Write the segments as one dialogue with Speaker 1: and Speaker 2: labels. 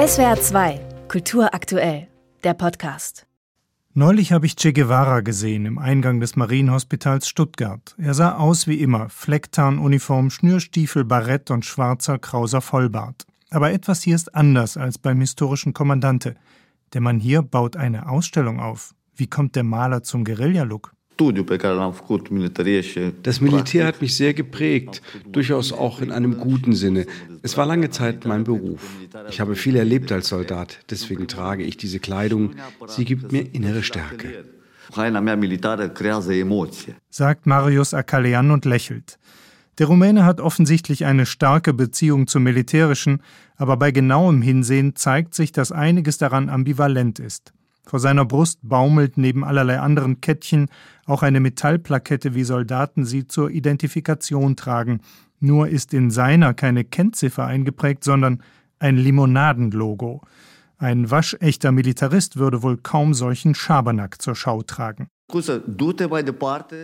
Speaker 1: SWR 2, Kultur aktuell, der Podcast.
Speaker 2: Neulich habe ich Che Guevara gesehen im Eingang des Marienhospitals Stuttgart. Er sah aus wie immer, Flecktarnuniform, Schnürstiefel, Barett und schwarzer, krauser Vollbart. Aber etwas hier ist anders als beim historischen Kommandante. Der Mann hier baut eine Ausstellung auf. Wie kommt der Maler zum Guerilla-Look?
Speaker 3: Das Militär hat mich sehr geprägt, durchaus auch in einem guten Sinne. Es war lange Zeit mein Beruf. Ich habe viel erlebt als Soldat, deswegen trage ich diese Kleidung. Sie gibt mir innere Stärke.
Speaker 2: Sagt Marius Akalean und lächelt. Der Rumäne hat offensichtlich eine starke Beziehung zum Militärischen, aber bei genauem Hinsehen zeigt sich, dass einiges daran ambivalent ist. Vor seiner Brust baumelt neben allerlei anderen Kettchen auch eine Metallplakette, wie Soldaten sie zur Identifikation tragen. Nur ist in seiner keine Kennziffer eingeprägt, sondern ein Limonadenlogo. Ein waschechter Militarist würde wohl kaum solchen Schabernack zur Schau tragen.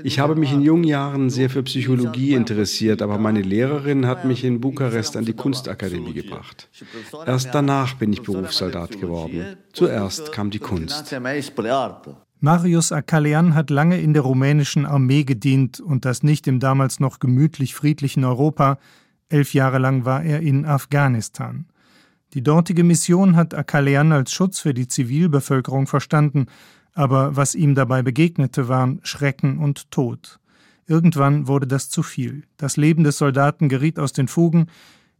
Speaker 3: Ich habe mich in jungen Jahren sehr für Psychologie interessiert, aber meine Lehrerin hat mich in Bukarest an die Kunstakademie gebracht. Erst danach bin ich Berufssoldat geworden. Zuerst kam die Kunst.
Speaker 2: Marius Akalean hat lange in der rumänischen Armee gedient und das nicht im damals noch gemütlich friedlichen Europa. Elf Jahre lang war er in Afghanistan. Die dortige Mission hat Akalean als Schutz für die Zivilbevölkerung verstanden aber was ihm dabei begegnete, waren Schrecken und Tod. Irgendwann wurde das zu viel. Das Leben des Soldaten geriet aus den Fugen.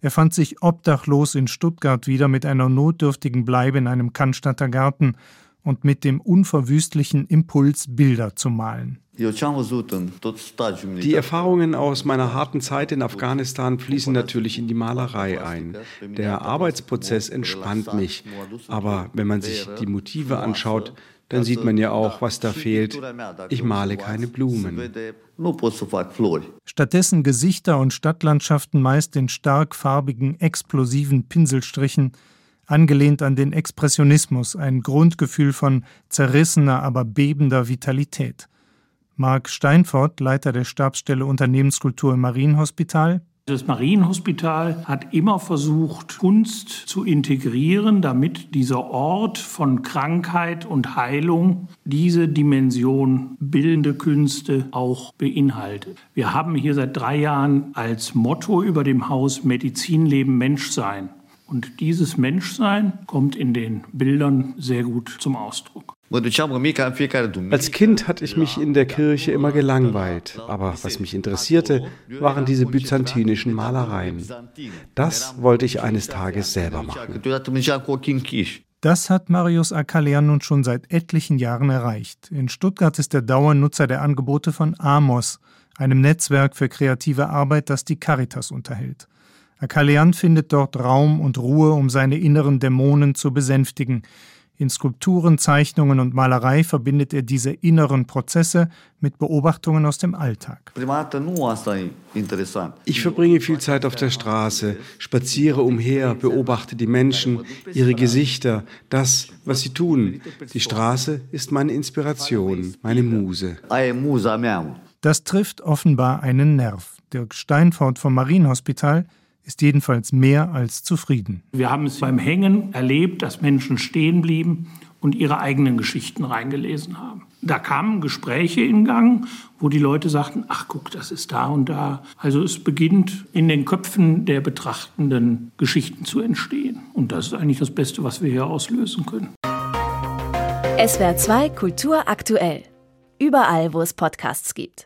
Speaker 2: Er fand sich obdachlos in Stuttgart wieder mit einer notdürftigen Bleibe in einem Cannstatter Garten und mit dem unverwüstlichen Impuls, Bilder zu malen.
Speaker 3: Die Erfahrungen aus meiner harten Zeit in Afghanistan fließen natürlich in die Malerei ein. Der Arbeitsprozess entspannt mich, aber wenn man sich die Motive anschaut, dann sieht man ja auch, was da fehlt. Ich male keine Blumen.
Speaker 2: Stattdessen Gesichter und Stadtlandschaften meist in stark farbigen, explosiven Pinselstrichen, angelehnt an den Expressionismus, ein Grundgefühl von zerrissener, aber bebender Vitalität. Marc Steinfort, Leiter der Stabsstelle Unternehmenskultur im Marienhospital,
Speaker 4: das Marienhospital hat immer versucht, Kunst zu integrieren, damit dieser Ort von Krankheit und Heilung diese Dimension bildende Künste auch beinhaltet. Wir haben hier seit drei Jahren als Motto über dem Haus Medizin, Leben, Menschsein. Und dieses Menschsein kommt in den Bildern sehr gut zum Ausdruck.
Speaker 3: Als Kind hatte ich mich in der Kirche immer gelangweilt, aber was mich interessierte, waren diese byzantinischen Malereien. Das wollte ich eines Tages selber machen.
Speaker 2: Das hat Marius Akalian nun schon seit etlichen Jahren erreicht. In Stuttgart ist er Dauernutzer der Angebote von Amos, einem Netzwerk für kreative Arbeit, das die Caritas unterhält. Akalian findet dort Raum und Ruhe, um seine inneren Dämonen zu besänftigen. In Skulpturen, Zeichnungen und Malerei verbindet er diese inneren Prozesse mit Beobachtungen aus dem Alltag.
Speaker 3: Ich verbringe viel Zeit auf der Straße, spaziere umher, beobachte die Menschen, ihre Gesichter, das, was sie tun. Die Straße ist meine Inspiration, meine Muse.
Speaker 2: Das trifft offenbar einen Nerv. Dirk Steinfort vom Marienhospital ist jedenfalls mehr als zufrieden.
Speaker 4: Wir haben es beim Hängen erlebt, dass Menschen stehen blieben und ihre eigenen Geschichten reingelesen haben. Da kamen Gespräche in Gang, wo die Leute sagten, ach guck, das ist da und da. Also es beginnt in den Köpfen der Betrachtenden Geschichten zu entstehen. Und das ist eigentlich das Beste, was wir hier auslösen können.
Speaker 1: SWR 2 Kultur aktuell. Überall, wo es Podcasts gibt.